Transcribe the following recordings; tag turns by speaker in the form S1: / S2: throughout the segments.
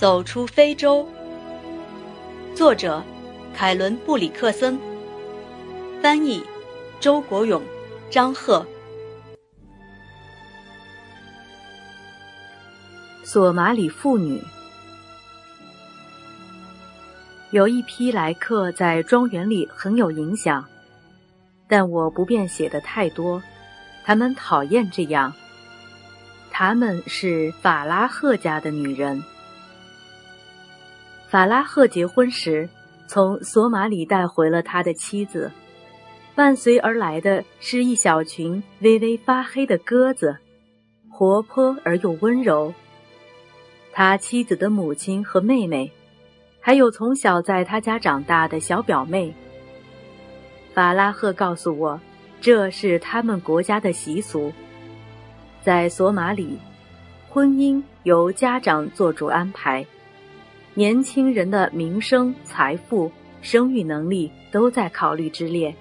S1: 走出非洲。作者：凯伦·布里克森。翻译：周国勇、张赫。
S2: 索马里妇女。有一批来客在庄园里很有影响，但我不便写的太多。他们讨厌这样。他们是法拉赫家的女人。法拉赫结婚时，从索马里带回了他的妻子，伴随而来的是一小群微微发黑的鸽子，活泼而又温柔。他妻子的母亲和妹妹。还有从小在他家长大的小表妹。法拉赫告诉我，这是他们国家的习俗。在索马里，婚姻由家长做主安排，年轻人的名声、财富、生育能力都在考虑之列。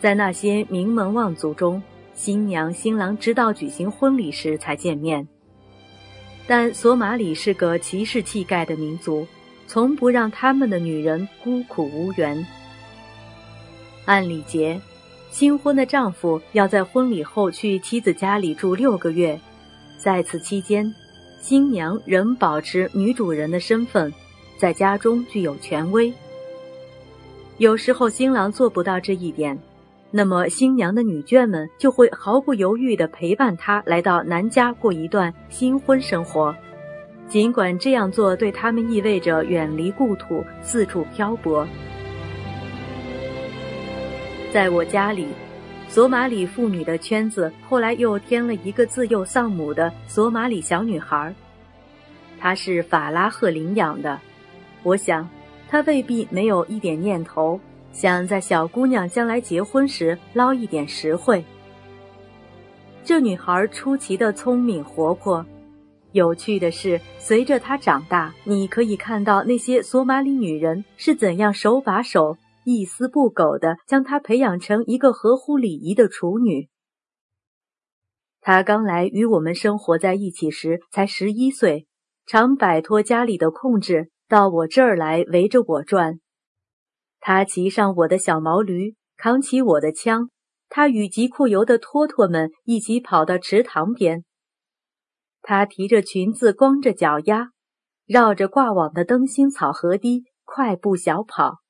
S2: 在那些名门望族中，新娘新郎直到举行婚礼时才见面。但索马里是个骑士气概的民族。从不让他们的女人孤苦无援。按礼节，新婚的丈夫要在婚礼后去妻子家里住六个月，在此期间，新娘仍保持女主人的身份，在家中具有权威。有时候新郎做不到这一点，那么新娘的女眷们就会毫不犹豫地陪伴他来到男家过一段新婚生活。尽管这样做对他们意味着远离故土、四处漂泊，在我家里，索马里妇女的圈子后来又添了一个自幼丧母的索马里小女孩，她是法拉赫领养的。我想，她未必没有一点念头，想在小姑娘将来结婚时捞一点实惠。这女孩出奇的聪明活泼。有趣的是，随着她长大，你可以看到那些索马里女人是怎样手把手、一丝不苟地将她培养成一个合乎礼仪的处女。她刚来与我们生活在一起时才十一岁，常摆脱家里的控制，到我这儿来围着我转。她骑上我的小毛驴，扛起我的枪，她与吉库尤的托托们一起跑到池塘边。她提着裙子，光着脚丫，绕着挂网的灯芯草河堤快步小跑。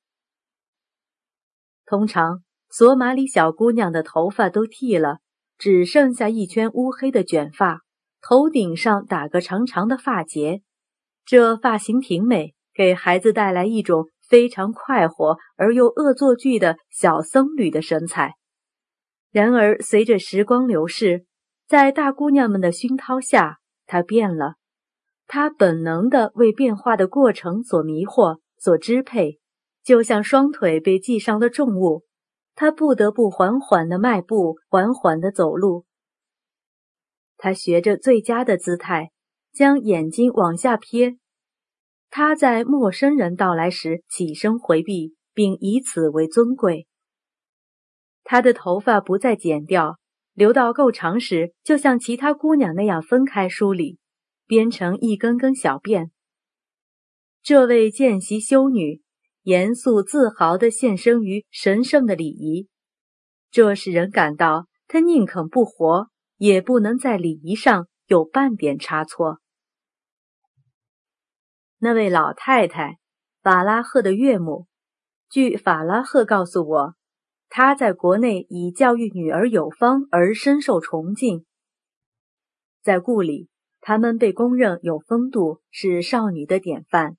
S2: 通常，索马里小姑娘的头发都剃了，只剩下一圈乌黑的卷发，头顶上打个长长的发结。这发型挺美，给孩子带来一种非常快活而又恶作剧的小僧侣的神采。然而，随着时光流逝，在大姑娘们的熏陶下，他变了，他本能的为变化的过程所迷惑、所支配，就像双腿被系上了重物，他不得不缓缓的迈步，缓缓的走路。他学着最佳的姿态，将眼睛往下瞥。他在陌生人到来时起身回避，并以此为尊贵。他的头发不再剪掉。留到够长时，就像其他姑娘那样分开梳理，编成一根根小辫。这位见习修女严肃自豪地献身于神圣的礼仪，这使人感到他宁肯不活，也不能在礼仪上有半点差错。那位老太太，法拉赫的岳母，据法拉赫告诉我。他在国内以教育女儿有方而深受崇敬，在故里，他们被公认有风度，是少女的典范。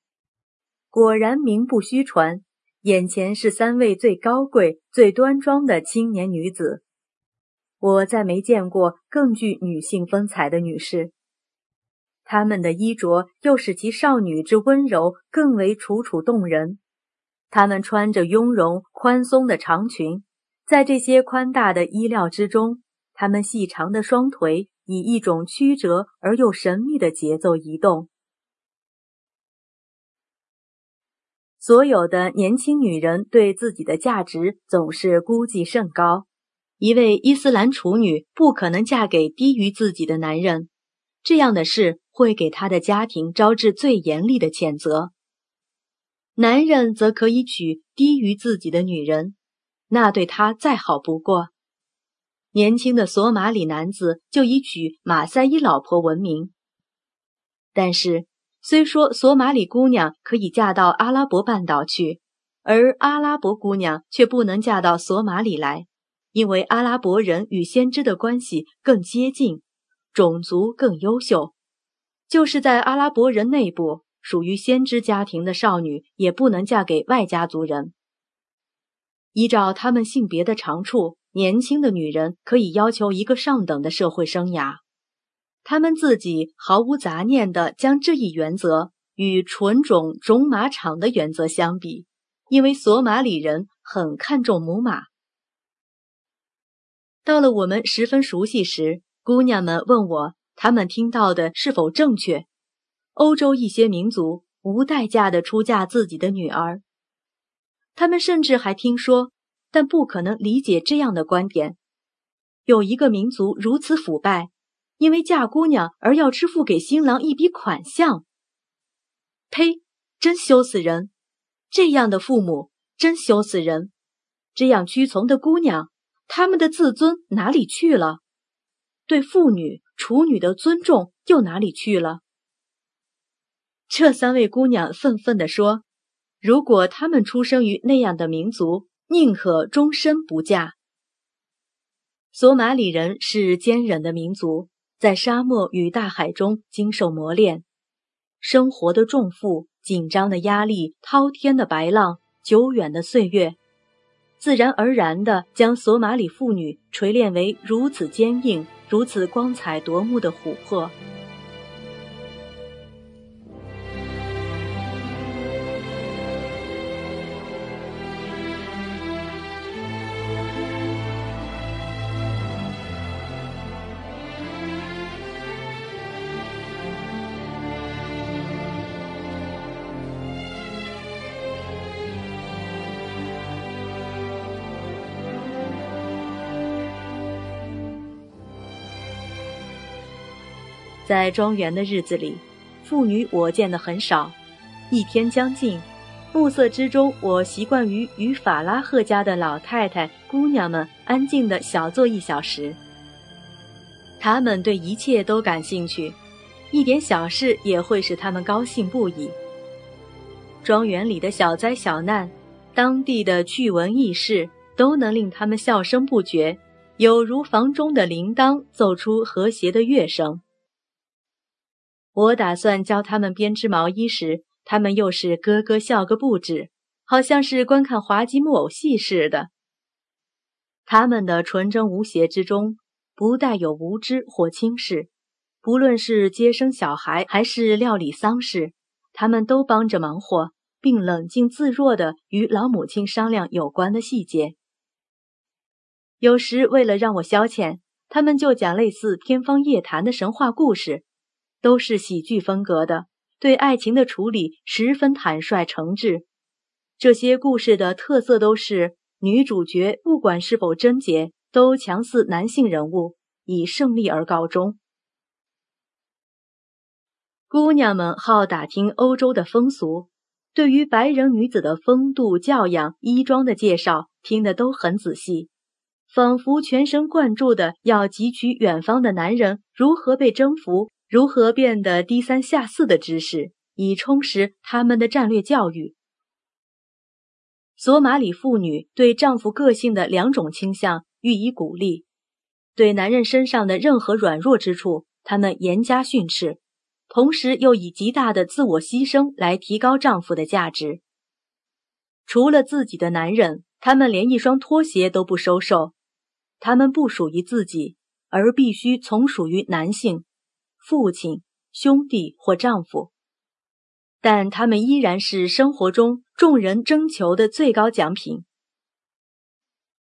S2: 果然名不虚传，眼前是三位最高贵、最端庄的青年女子。我再没见过更具女性风采的女士。她们的衣着又使其少女之温柔更为楚楚动人。她们穿着雍容宽松的长裙，在这些宽大的衣料之中，她们细长的双腿以一种曲折而又神秘的节奏移动。所有的年轻女人对自己的价值总是估计甚高。一位伊斯兰处女不可能嫁给低于自己的男人，这样的事。会给他的家庭招致最严厉的谴责。男人则可以娶低于自己的女人，那对他再好不过。年轻的索马里男子就以娶马赛伊老婆闻名。但是，虽说索马里姑娘可以嫁到阿拉伯半岛去，而阿拉伯姑娘却不能嫁到索马里来，因为阿拉伯人与先知的关系更接近，种族更优秀。就是在阿拉伯人内部。属于先知家庭的少女也不能嫁给外家族人。依照他们性别的长处，年轻的女人可以要求一个上等的社会生涯。他们自己毫无杂念地将这一原则与纯种种马场的原则相比，因为索马里人很看重母马。到了我们十分熟悉时，姑娘们问我，她们听到的是否正确？欧洲一些民族无代价地出嫁自己的女儿，他们甚至还听说，但不可能理解这样的观点：有一个民族如此腐败，因为嫁姑娘而要支付给新郎一笔款项。呸！真羞死人！这样的父母真羞死人！这样屈从的姑娘，他们的自尊哪里去了？对妇女、处女的尊重又哪里去了？这三位姑娘愤愤地说：“如果她们出生于那样的民族，宁可终身不嫁。”索马里人是坚忍的民族，在沙漠与大海中经受磨练，生活的重负、紧张的压力、滔天的白浪、久远的岁月，自然而然地将索马里妇女锤炼为如此坚硬、如此光彩夺目的琥珀。在庄园的日子里，妇女我见的很少。一天将近，暮色之中，我习惯于与法拉赫家的老太太、姑娘们安静的小坐一小时。他们对一切都感兴趣，一点小事也会使他们高兴不已。庄园里的小灾小难，当地的趣闻轶事，都能令他们笑声不绝，有如房中的铃铛奏出和谐的乐声。我打算教他们编织毛衣时，他们又是咯咯笑个不止，好像是观看滑稽木偶戏似的。他们的纯真无邪之中，不带有无知或轻视。不论是接生小孩，还是料理丧事，他们都帮着忙活，并冷静自若地与老母亲商量有关的细节。有时为了让我消遣，他们就讲类似天方夜谭的神话故事。都是喜剧风格的，对爱情的处理十分坦率诚挚。这些故事的特色都是女主角不管是否贞洁，都强似男性人物，以胜利而告终。姑娘们好打听欧洲的风俗，对于白人女子的风度、教养、衣装的介绍，听得都很仔细，仿佛全神贯注的要汲取远方的男人如何被征服。如何变得低三下四的知识，以充实他们的战略教育？索马里妇女对丈夫个性的两种倾向予以鼓励，对男人身上的任何软弱之处，他们严加训斥，同时又以极大的自我牺牲来提高丈夫的价值。除了自己的男人，他们连一双拖鞋都不收受。他们不属于自己，而必须从属于男性。父亲、兄弟或丈夫，但他们依然是生活中众人征求的最高奖品。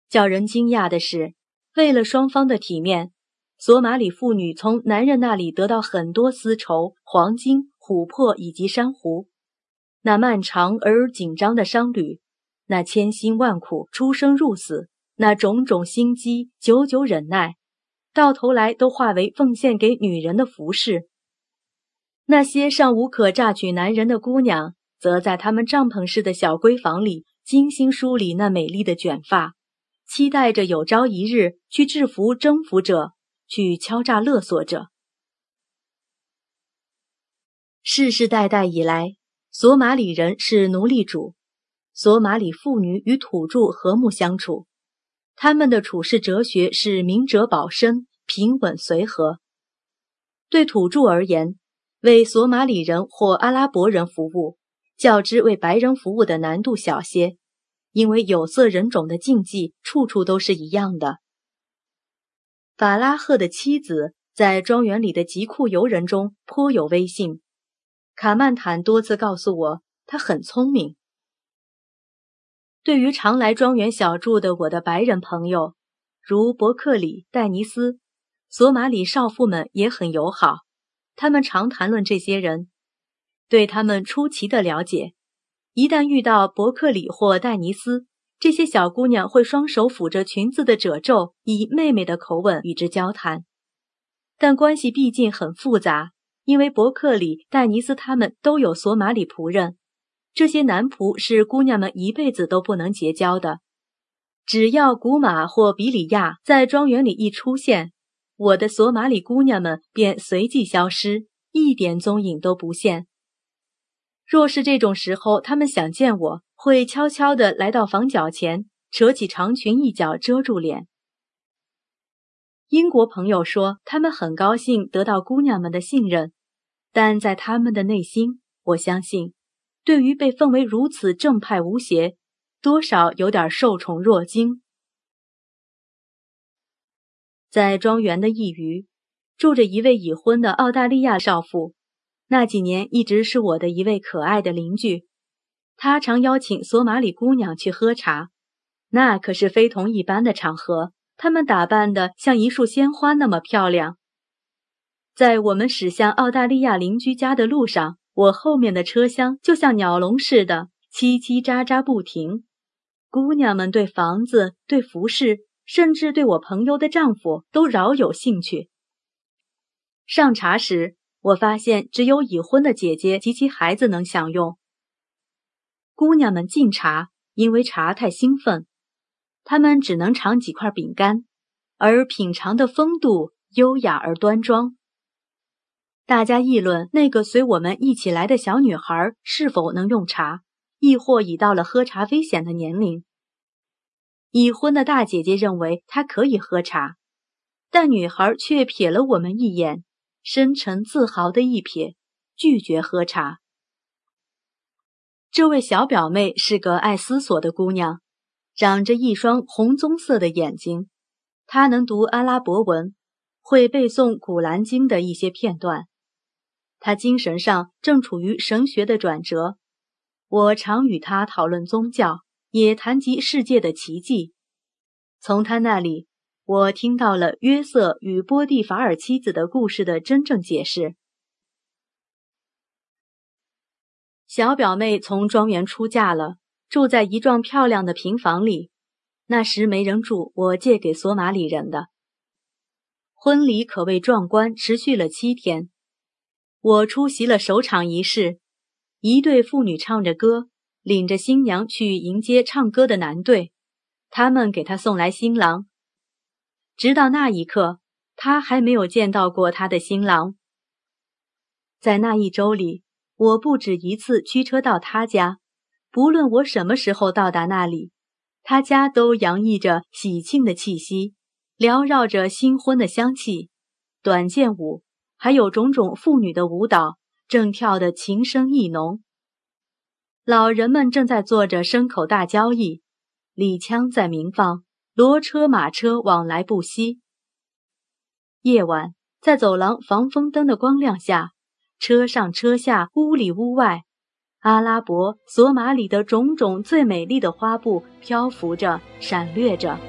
S2: 叫人惊讶的是，为了双方的体面，索马里妇女从男人那里得到很多丝绸、黄金、琥珀以及珊瑚。那漫长而紧张的商旅，那千辛万苦、出生入死，那种种心机、久久忍耐。到头来都化为奉献给女人的服饰。那些尚无可榨取男人的姑娘，则在他们帐篷式的小闺房里精心梳理那美丽的卷发，期待着有朝一日去制服征服者，去敲诈勒索者。世世代代以来，索马里人是奴隶主，索马里妇女与土著和睦相处，他们的处世哲学是明哲保身、平稳随和。对土著而言，为索马里人或阿拉伯人服务，较之为白人服务的难度小些，因为有色人种的禁忌处处都是一样的。法拉赫的妻子在庄园里的疾库游人中颇有威信。卡曼坦多次告诉我，他很聪明。对于常来庄园小住的我的白人朋友，如伯克里、戴尼斯、索马里少妇们也很友好。他们常谈论这些人，对他们出奇的了解。一旦遇到伯克里或戴尼斯，这些小姑娘会双手抚着裙子的褶皱，以妹妹的口吻与之交谈。但关系毕竟很复杂。因为伯克里、戴尼斯他们都有索马里仆人，这些男仆是姑娘们一辈子都不能结交的。只要古马或比里亚在庄园里一出现，我的索马里姑娘们便随即消失，一点踪影都不现。若是这种时候他们想见我，会悄悄地来到房角前，扯起长裙一角遮住脸。英国朋友说，他们很高兴得到姑娘们的信任，但在他们的内心，我相信，对于被奉为如此正派无邪，多少有点受宠若惊。在庄园的一隅，住着一位已婚的澳大利亚少妇，那几年一直是我的一位可爱的邻居。她常邀请索马里姑娘去喝茶，那可是非同一般的场合。她们打扮的像一束鲜花那么漂亮。在我们驶向澳大利亚邻居家的路上，我后面的车厢就像鸟笼似的叽叽喳喳不停。姑娘们对房子、对服饰，甚至对我朋友的丈夫都饶有兴趣。上茶时，我发现只有已婚的姐姐及其孩子能享用。姑娘们敬茶，因为茶太兴奋。她们只能尝几块饼干，而品尝的风度优雅而端庄。大家议论那个随我们一起来的小女孩是否能用茶，亦或已到了喝茶危险的年龄。已婚的大姐姐认为她可以喝茶，但女孩却瞥了我们一眼，深沉自豪的一瞥，拒绝喝茶。这位小表妹是个爱思索的姑娘。长着一双红棕色的眼睛，她能读阿拉伯文，会背诵《古兰经》的一些片段。他精神上正处于神学的转折。我常与他讨论宗教，也谈及世界的奇迹。从他那里，我听到了约瑟与波蒂法尔妻子的故事的真正解释。小表妹从庄园出嫁了。住在一幢漂亮的平房里，那时没人住，我借给索马里人的。婚礼可谓壮观，持续了七天。我出席了首场仪式，一对妇女唱着歌，领着新娘去迎接唱歌的男队，他们给她送来新郎。直到那一刻，她还没有见到过她的新郎。在那一周里，我不止一次驱车到他家。不论我什么时候到达那里，他家都洋溢着喜庆的气息，缭绕着新婚的香气。短剑舞，还有种种妇女的舞蹈，正跳得情深意浓。老人们正在做着牲口大交易，礼枪在鸣放，骡车马车往来不息。夜晚，在走廊防风灯的光亮下，车上车下，屋里屋外。阿拉伯索马里的种种最美丽的花布漂浮着，闪掠着。